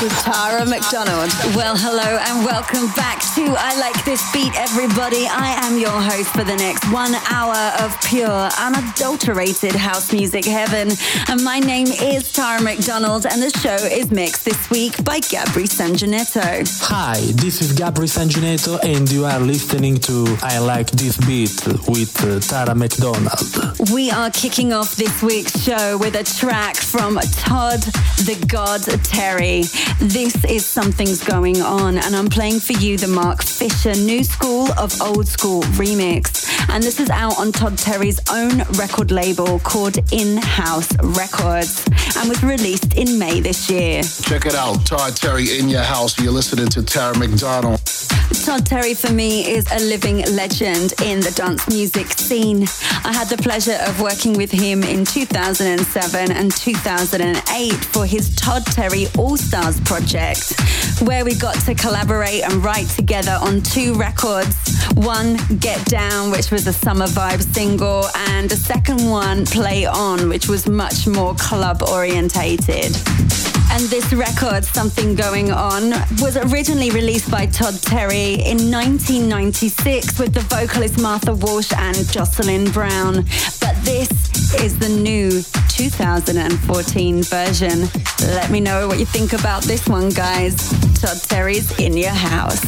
With Tara McDonald. Well, hello and welcome back to I Like This Beat, everybody. I am your host for the next one hour of pure, unadulterated house music heaven. And my name is Tara McDonald, and the show is mixed this week by Gabri Sanjanetto. Hi, this is Gabri Sanjanetto, and you are listening to I Like This Beat with uh, Tara McDonald. We are kicking off this week's show with a track from Todd the God Terry. This is Something's Going On, and I'm playing for you the Mark Fisher New School of Old School remix. And this is out on Todd Terry's own record label called In House Records and was released in May this year. Check it out, Todd Terry in your house. You're listening to Tara McDonald. Todd Terry for me is a living legend in the dance music scene. I had the pleasure of working with him in 2007 and 2008 for his Todd Terry All Stars project, where we got to collaborate and write together on two records. One, Get Down, which was a summer vibe single, and the second one, Play On, which was much more club orientated. And this record, Something Going On, was originally released by Todd Terry in 1996 with the vocalist Martha Wash and Jocelyn Brown. But this is the new 2014 version. Let me know what you think about this one, guys. Todd Terry's In Your House.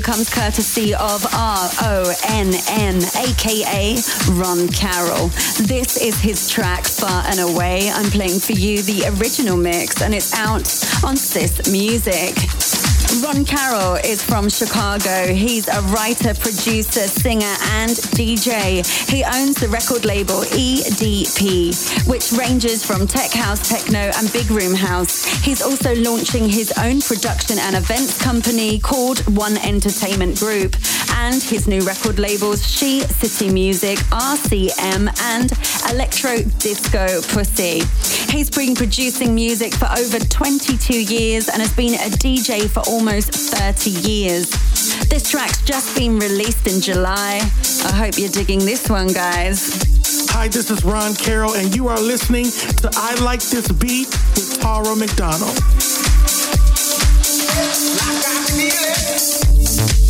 Comes courtesy of R O N N, aka Ron Carroll. This is his track Far and Away. I'm playing for you the original mix, and it's out on Sis Music. Ron Carroll is from Chicago. He's a writer, producer, singer, and DJ. He owns the record label EDP, which ranges from tech house, techno, and big room house. He's also launching his own production and events company called One Entertainment Group, and his new record labels She City Music, RCM, and Electro Disco Pussy. He's been producing music for over 22 years and has been a DJ for all almost 30 years. This track's just been released in July. I hope you're digging this one, guys. Hi, this is Ron Carroll, and you are listening to I Like This Beat with Tara McDonald. far,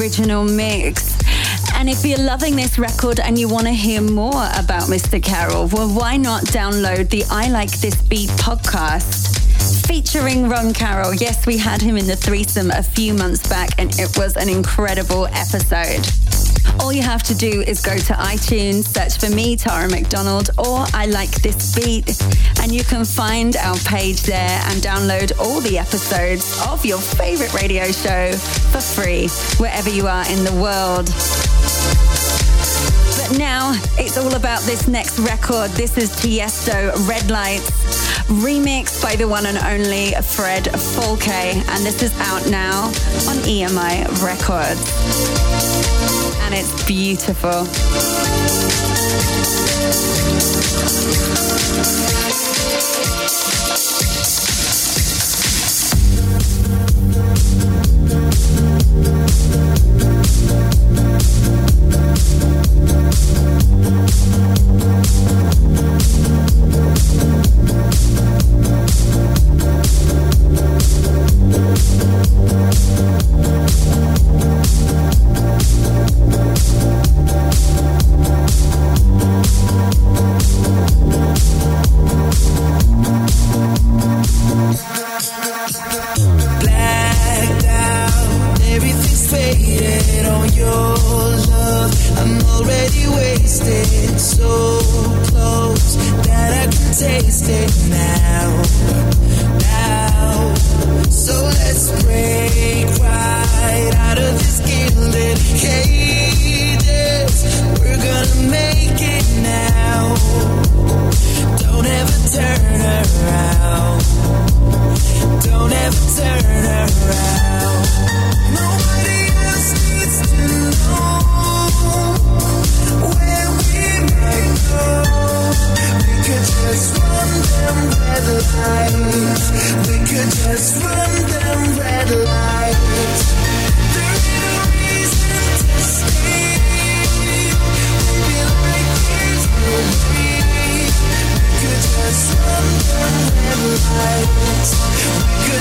original mix. And if you're loving this record and you want to hear more about Mr. Carroll, well, why not download the I Like This Beat podcast? featuring Ron Carroll. Yes, we had him in the threesome a few months back, and it was an incredible episode. All you have to do is go to iTunes, search for me, Tara McDonald, or I Like This Beat, and you can find our page there and download all the episodes of your favorite radio show for free, wherever you are in the world. But now it's all about this next record. This is Tiesto Red Lights, remixed by the one and only Fred Falke, and this is out now on EMI Records and it's beautiful.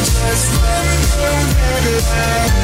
just let go, let it.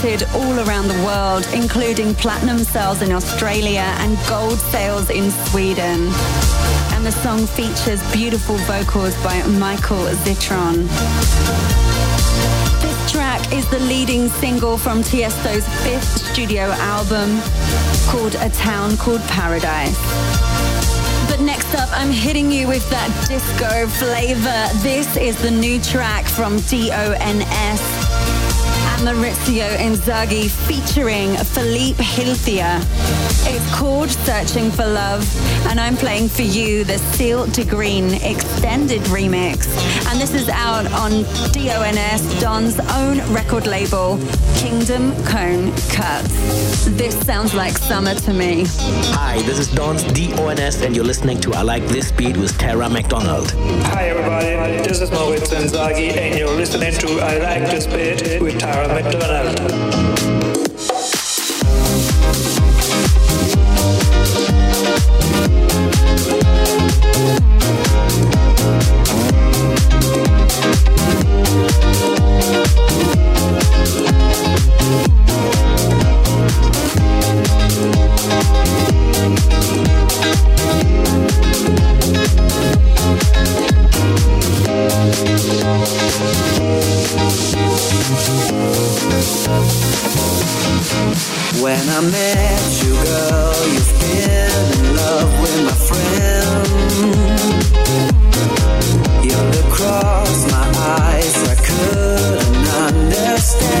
Charted all around the world, including platinum sales in Australia and gold sales in Sweden. And the song features beautiful vocals by Michael Zitron. This track is the leading single from Tiesto's fifth studio album called A Town Called Paradise. But next up, I'm hitting you with that disco flavor. This is the new track from DONS. Maurizio Inzaghi featuring Philippe Heithier. It's called Searching for Love, and I'm playing for you the Seal to Green extended remix. And this is out on DONS, Don's own record label, Kingdom Kome Cuts. This sounds like summer to me. Hi, this is Don's DONS, and you're listening to I Like This Beat with Tara McDonald. Hi, everybody. This is Maurizio Inzaghi, and you're listening to I Like This Beat with Tara McDonald. When I met you, girl, you've been in love with my friend. You look across my eyes, I couldn't understand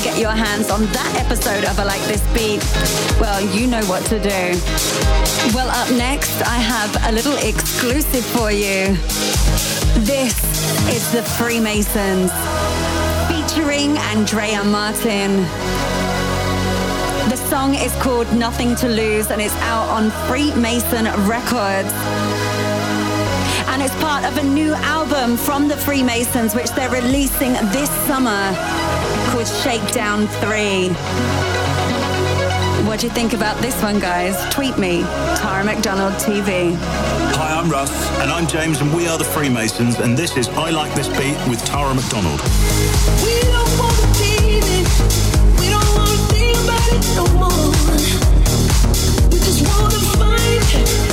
to get your hands on that episode of I Like This Beat, well, you know what to do. Well, up next, I have a little exclusive for you. This is the Freemasons featuring Andrea Martin. The song is called Nothing to Lose and it's out on Freemason Records. And it's part of a new album from the Freemasons, which they're releasing this summer called Shakedown 3. What do you think about this one, guys? Tweet me, Tara McDonald TV. Hi, I'm Russ, and I'm James, and we are the Freemasons, and this is I Like This Beat with Tara McDonald. We don't want to be We don't want to think about it no more. We just want to find Just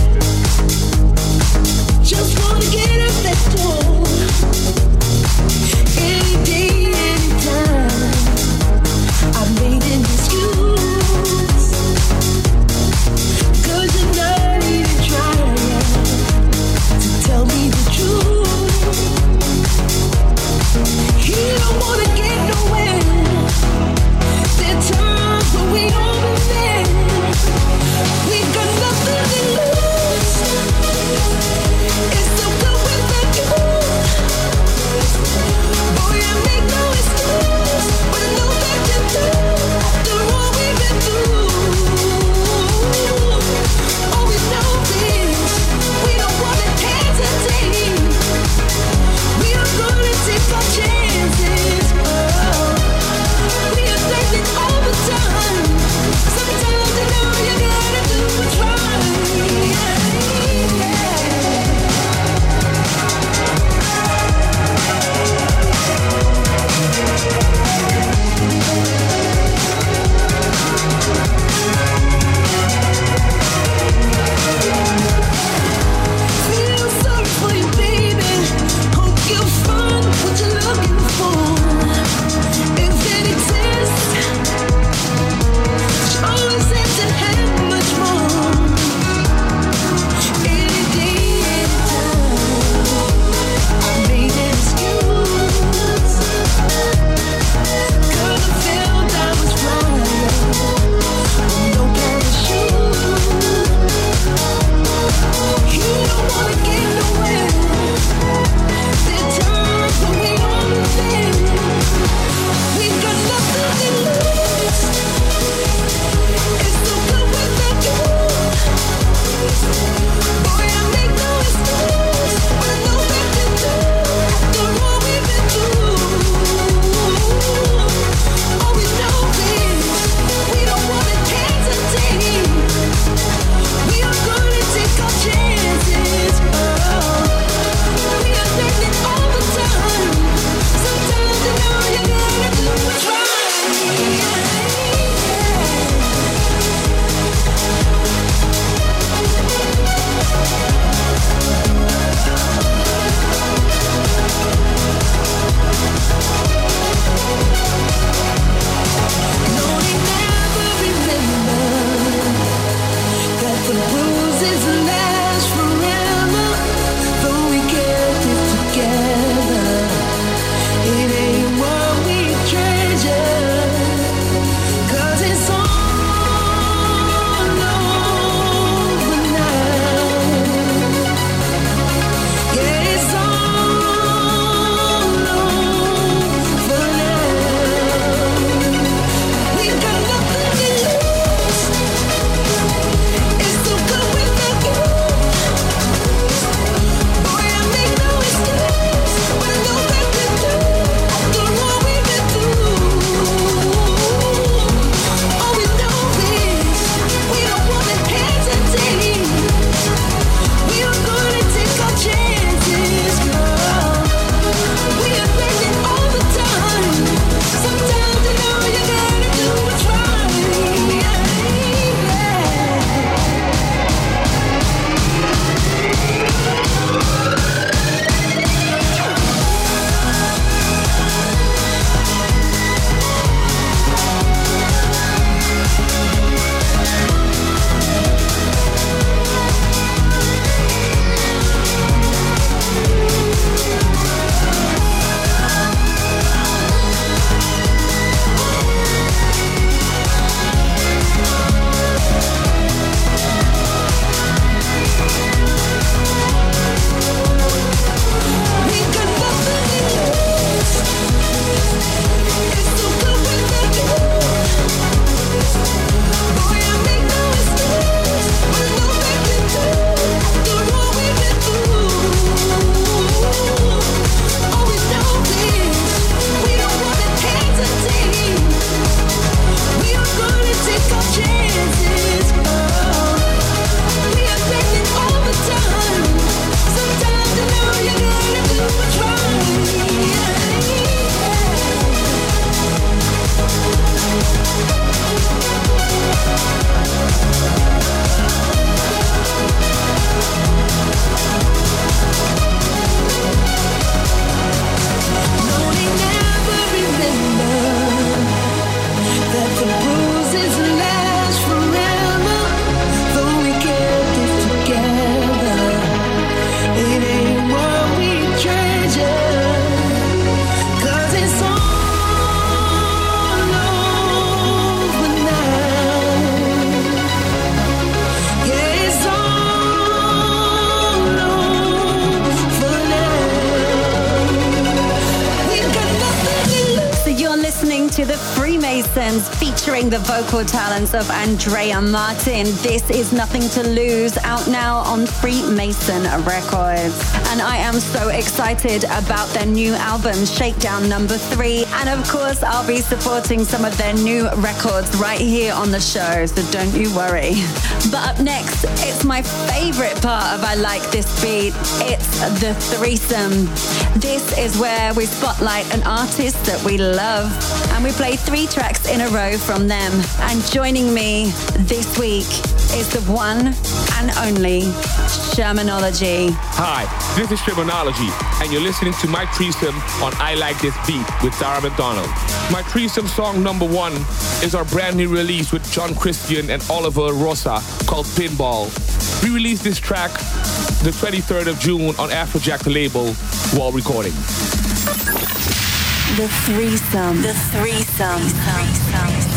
vocal talents of Andrea Martin. This is Nothing to Lose, out now on Freemason Records. And I am so excited about their new album, Shakedown Number Three. And of course, I'll be supporting some of their new records right here on the show, so don't you worry. But up next, it's my favorite part of I Like This Beat. It's the threesome. This is where we spotlight an artist that we love and we play three tracks in a row from them. And joining me this week is the one and only Shermanology. Hi, this is Shermanology, and you're listening to my threesome on I Like This Beat with Tara McDonald. My threesome song number one is our brand new release with John Christian and Oliver Rosa called Pinball. We released this track the 23rd of June on Afrojack the label Wall Recording. The threesome. The threesome. about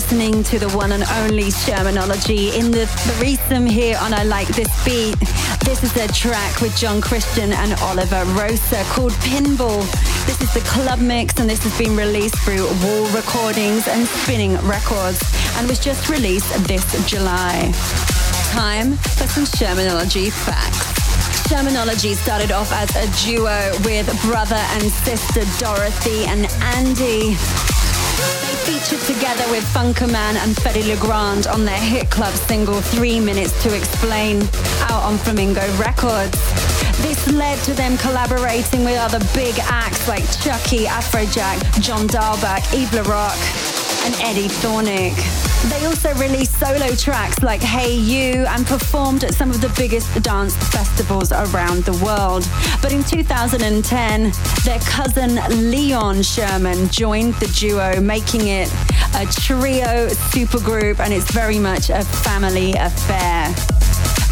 listening to the one and only Shermanology in the threesome here on I Like This Beat. This is a track with John Christian and Oliver Rosa called Pinball. This is the club mix and this has been released through Wall Recordings and Spinning Records and was just released this July. Time for some Shermanology facts. Shermanology started off as a duo with brother and sister Dorothy and Andy. Featured together with Funkerman and Fedde Le Grand on their hit club single Three Minutes to Explain, out on Flamingo Records. This led to them collaborating with other big acts like Chuckie, Afrojack, John Dahlback, Eve LaRock, and Eddie Thoneick. They also released solo tracks like Hey You and performed at some of the biggest dance festivals around the world. But in 2010, their cousin Leon Sherman joined the duo, making it a trio supergroup, and it's very much a family affair.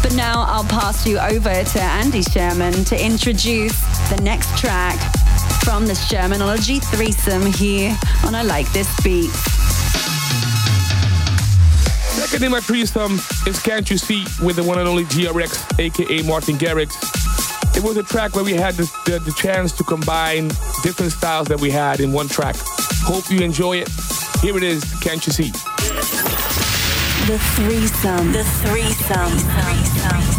But now I'll pass you over to Andy Sherman to introduce the next track from the Shermanology threesome here on I Like This Beat. Second in my threesome is Can't You See with the one and only GRX, aka Martin Garrix. It was a track where we had the, the, the chance to combine different styles that we had in one track. Hope you enjoy it. Here it is, Can't You See? The threesome. The threesome.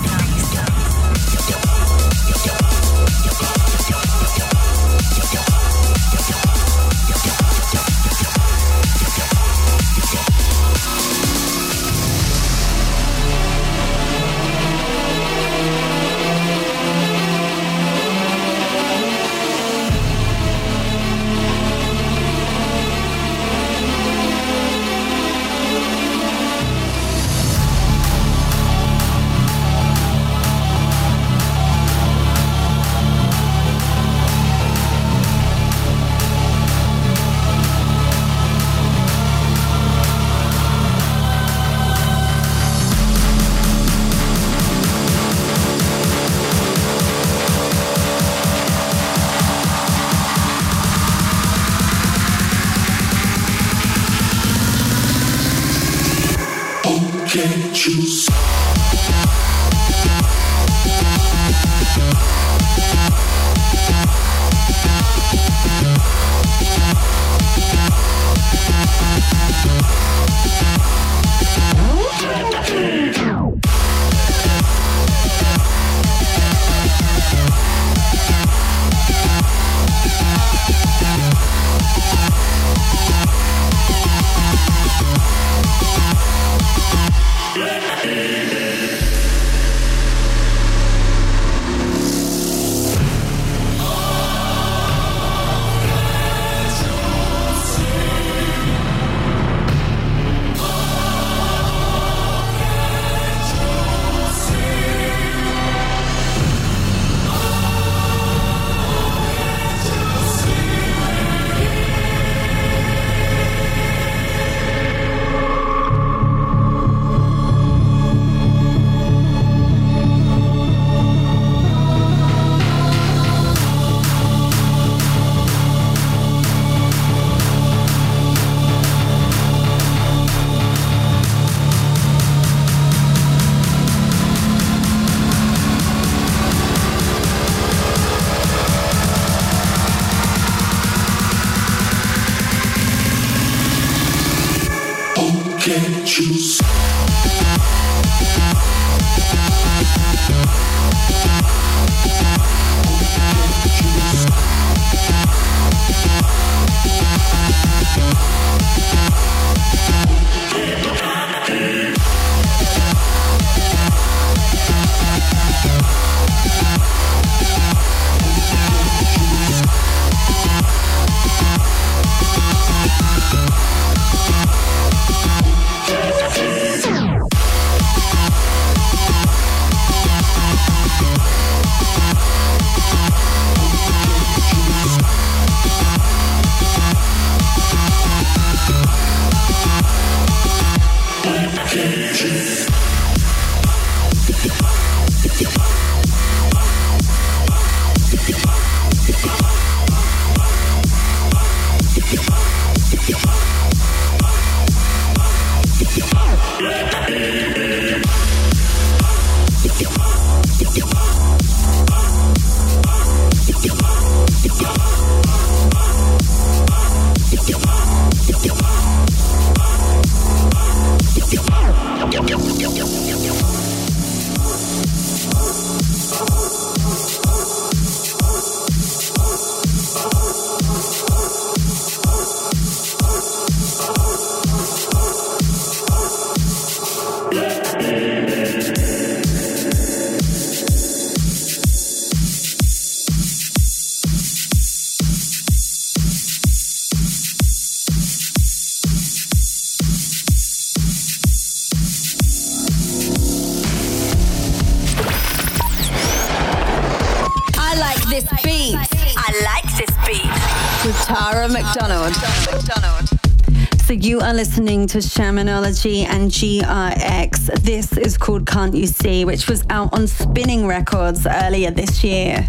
You are listening to Shermanology and GRX. This is called Can't You See, which was out on Spinning Records earlier this year.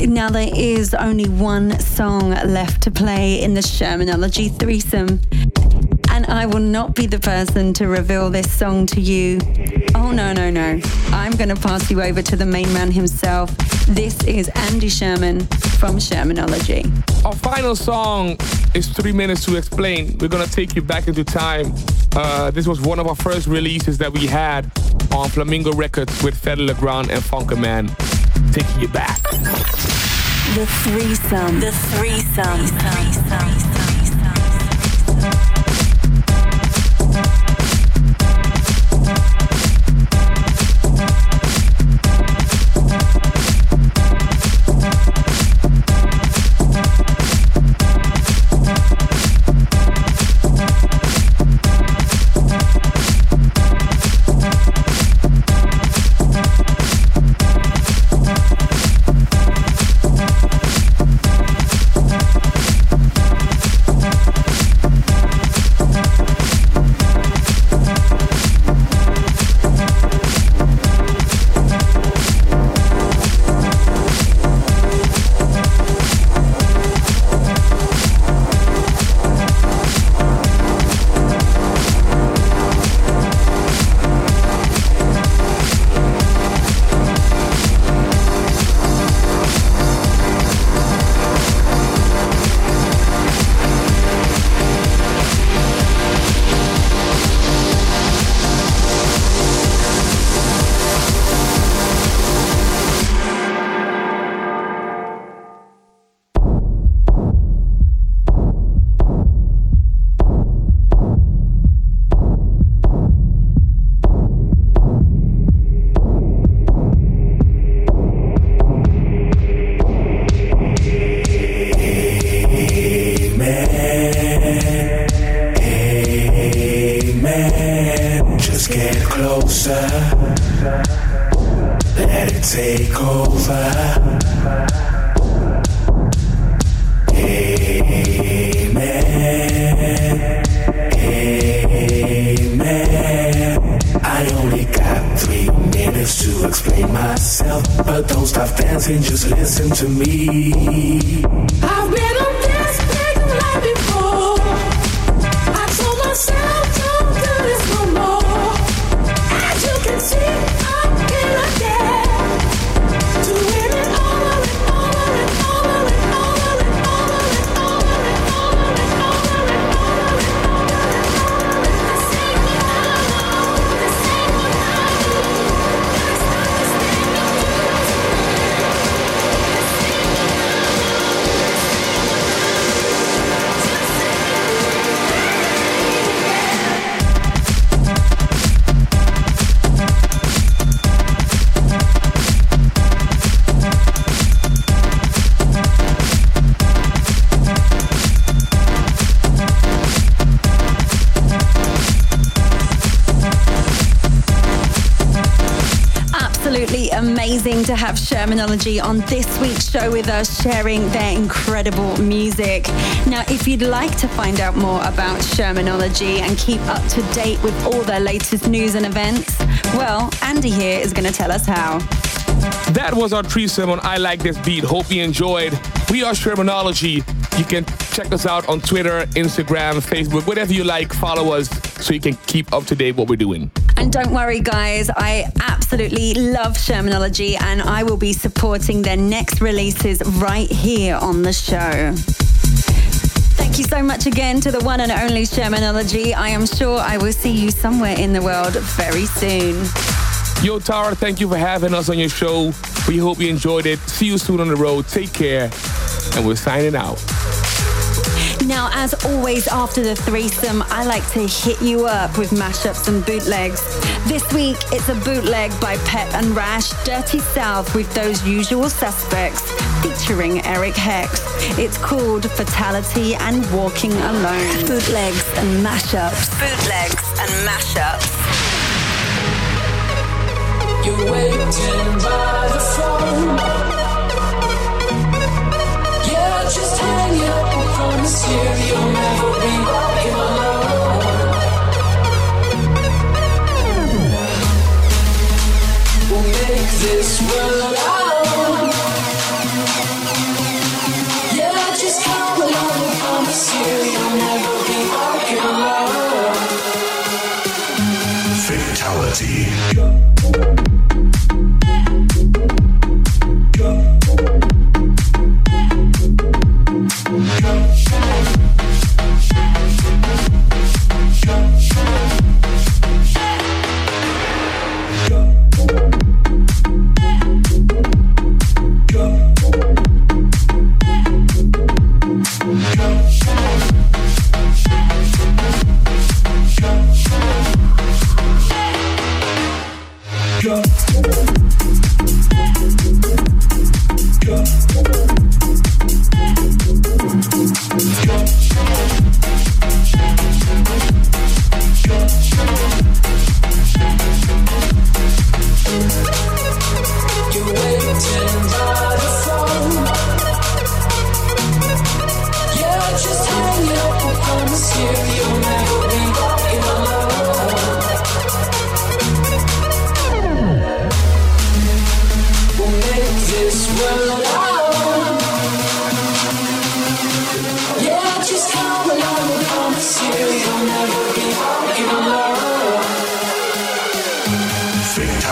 Now there is only one song left to play in the Shermanology threesome. And I will not be the person to reveal this song to you. Oh, no, no, no. I'm going to pass you over to the main man himself. This is Andy Sherman from Shermanology. Our final song is Three Minutes to Explain. We're to take you back into time. Uh, this was one of our first releases that we had on Flamingo Records with Fedde Le Grand and Funkerman. Taking you back. The threesome. The threesome. The threesome. Have Shermanology on this week's show with us, sharing their incredible music. Now, if you'd like to find out more about Shermanology and keep up to date with all their latest news and events, well, Andy here is going to tell us how. That was our threesome on I Like This Beat. Hope you enjoyed. We are Shermanology. You can check us out on Twitter, Instagram, Facebook, whatever you like. Follow us so you can keep up to date what we're doing. And don't worry, guys, I absolutely love Shermanology and I will be supporting their next releases right here on the show. Thank you so much again to the one and only Shermanology. I am sure I will see you somewhere in the world very soon. Yo, Tara, thank you for having us on your show. We hope you enjoyed it. See you soon on the road. Take care. And we're signing out. Now, as always, after the threesome, I like to hit you up with mashups and bootlegs. This week, it's a bootleg by Pep and Rash, Dirty South with those usual suspects, featuring Erik Hecht. It's called Fatality and Walking Alone. Bootlegs and mashups. Bootlegs and mashups. You're waiting by the phone. Yeah, just hang up. I promise you, you'll never. this world.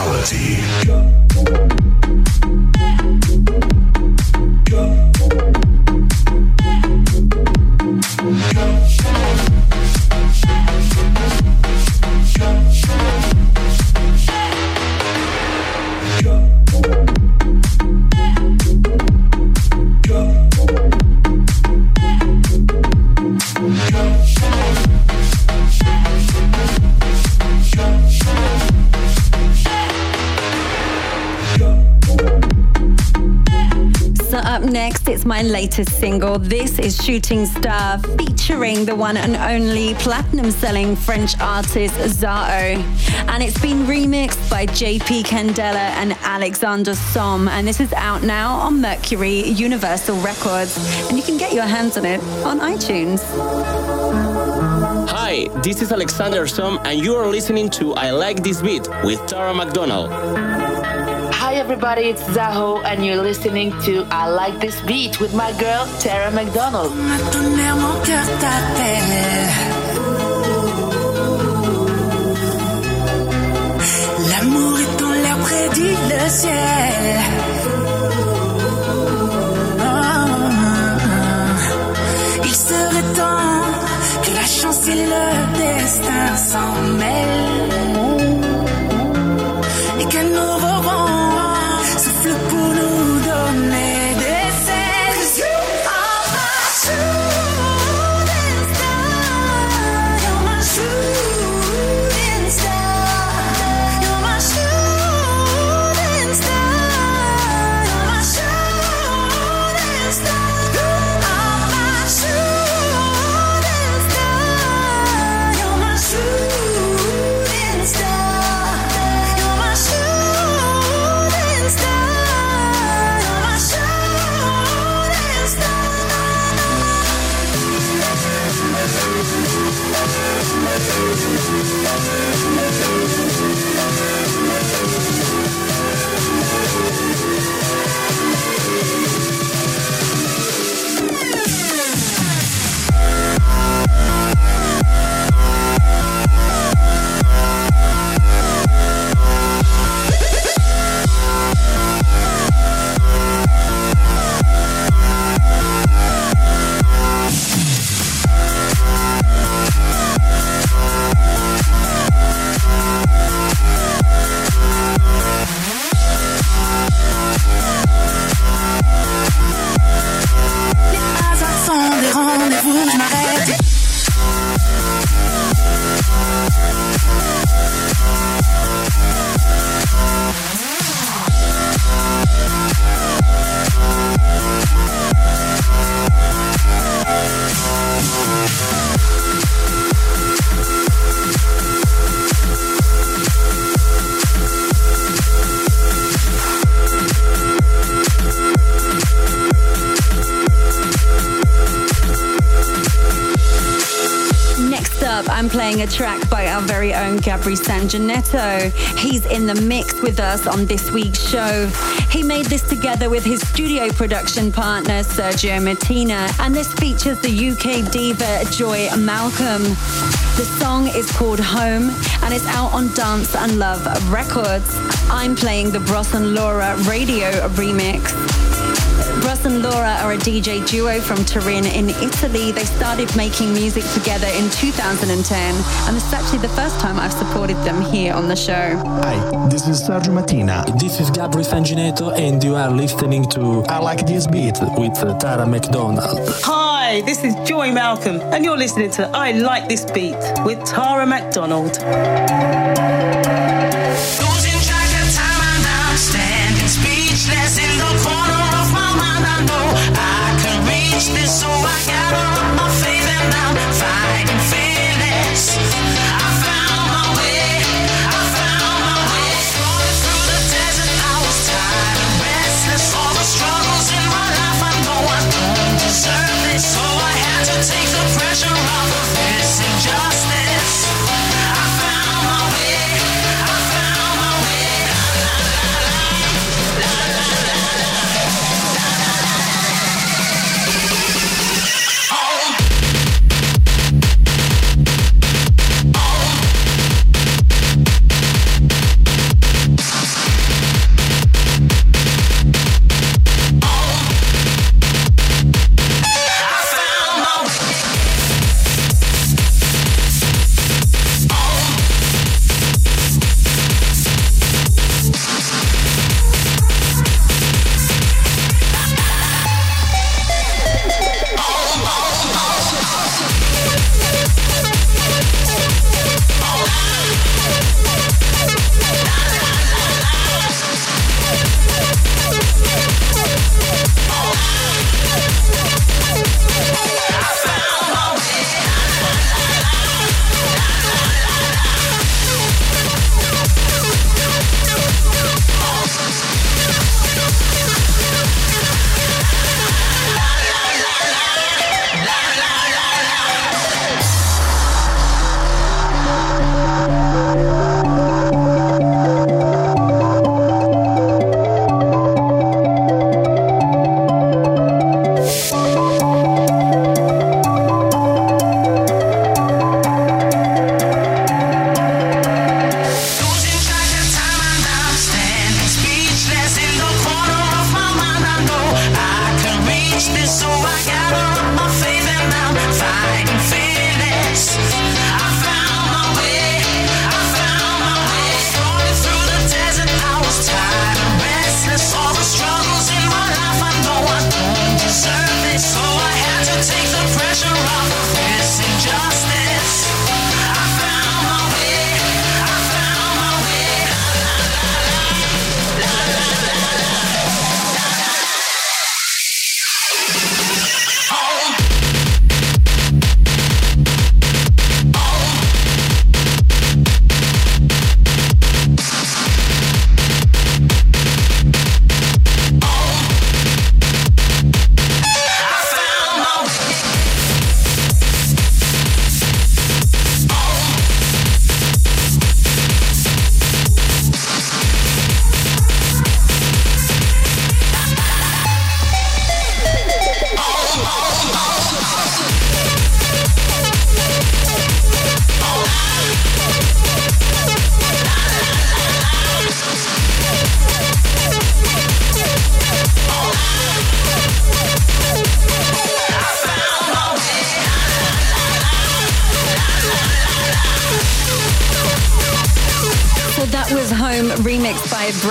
Reality. Latest single. This is Shooting Star featuring the one and only platinum selling French artist Zaho. And it's been remixed by JP Candela and Alexander Somme. And this is out now on Mercury Universal Records. And you can get your hands on it on iTunes. Hi, this is Alexander Somme, and you are listening to I Like This Beat with Tara McDonald everybody, it's Zaho, and you're listening to I Like This Beat with my girl, Tara McDonald. L'amour est en l'air prédit le ciel. Ah, il serait temps que la chance et le destin s'en mêlent. Et que Sanginetto. He's in the mix with us on this week's show. He made this together with his studio production partner Sergio Martina, and this features the UK diva Joy Malcolm. The song is called Home and it's out on Dance and Love Records. I'm playing the Bros and Laura radio remix. Russ and Laura are a DJ duo from Turin in Italy. They started making music together in 2010, and this is actually the first time I've supported them here on the show. Hi, this is Sergio Martina. This is Gabri Sanginetto, and you are listening to I Like This Beat with Tara McDonald. Hi, this is Joy Malcolm, and you're listening to I Like This Beat with Tara McDonald.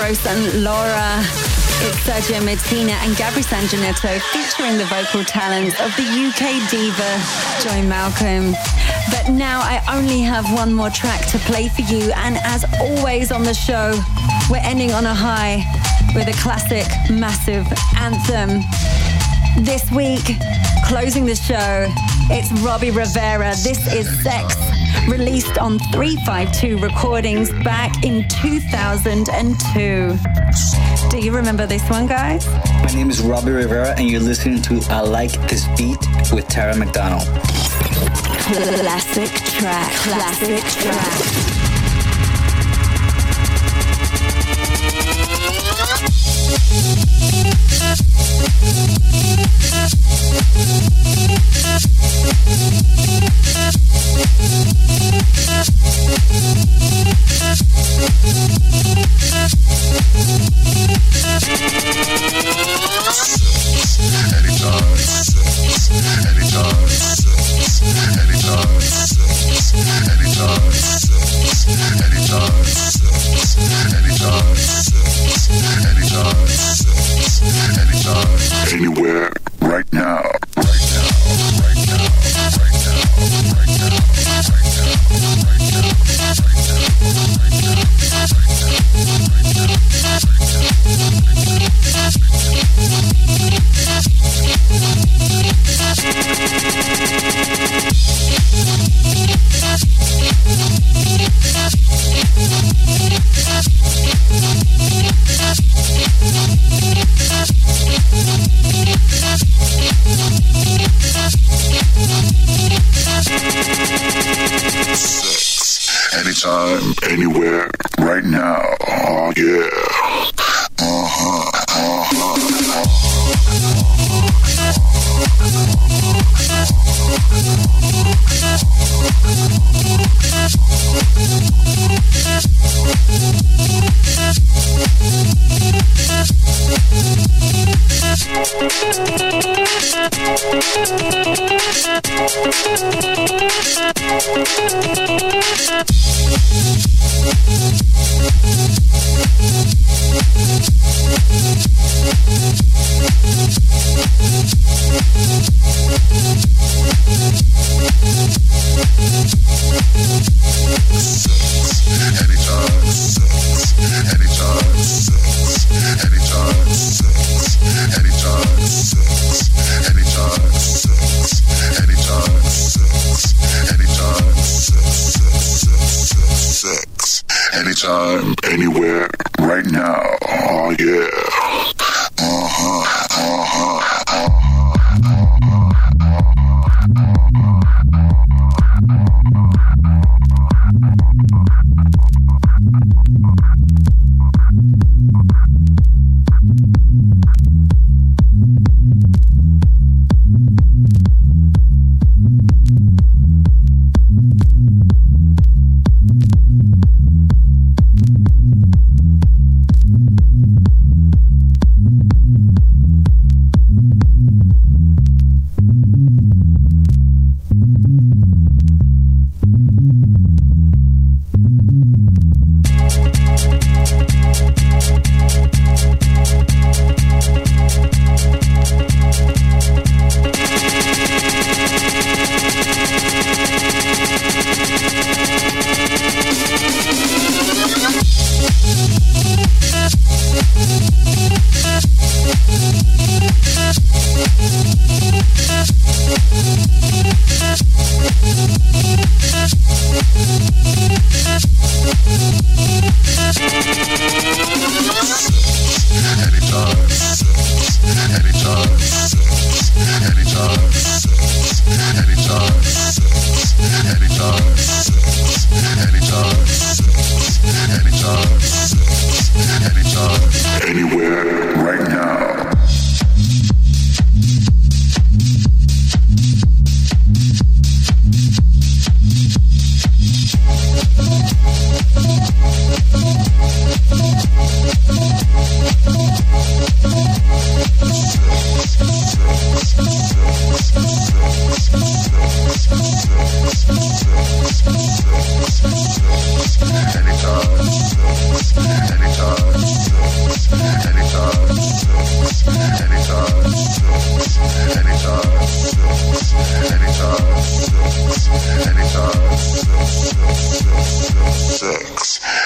Bros and Laura. It's Sergio Martina and Gabri Sanginetto featuring the vocal talents of the UK diva Joy Malcolm. But now I only have one more track to play for you, and as always on the show, we're ending on a high with a classic, massive anthem. This week, closing the show, it's Robbie Rivera. This is Sex released on 352 Recordings back in 2002. Do you remember this one, guys? My name is Robbie Rivera, and you're listening to I Like This Beat with Tara McDonald. Classic track. Classic track. anytime, anytime anywhere.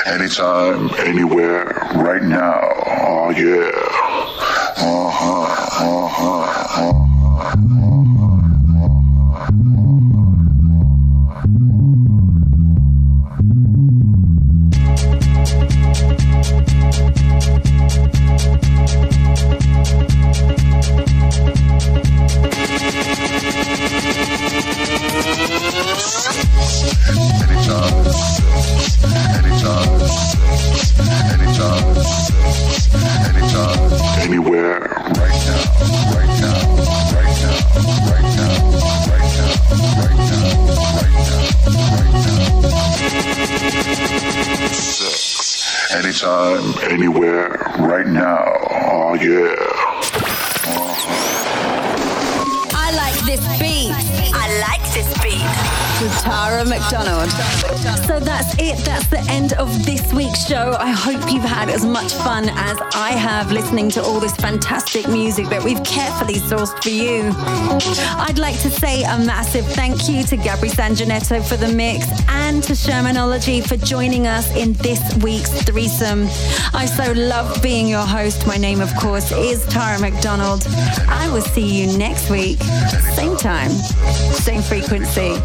anytime, anywhere, right now. Oh yeah. Uh huh. Uh huh. Uh huh. Anywhere, right now. Oh yeah. Tara McDonald. So that's it. That's the end of this week's show. I hope you've had as much fun as I have listening to all this fantastic music that we've carefully sourced for you. I'd like to say a massive thank you to Gabri Sanginetto for the mix and to Shermanology for joining us in this week's threesome. I so love being your host. My name, of course, is Tara McDonald. I will see you next week. Same time, same frequency.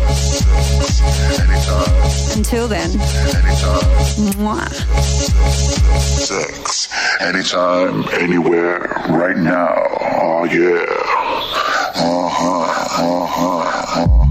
Until then, mwah. Sex. Anytime, anywhere, right now. Oh yeah. Uh huh. Uh huh.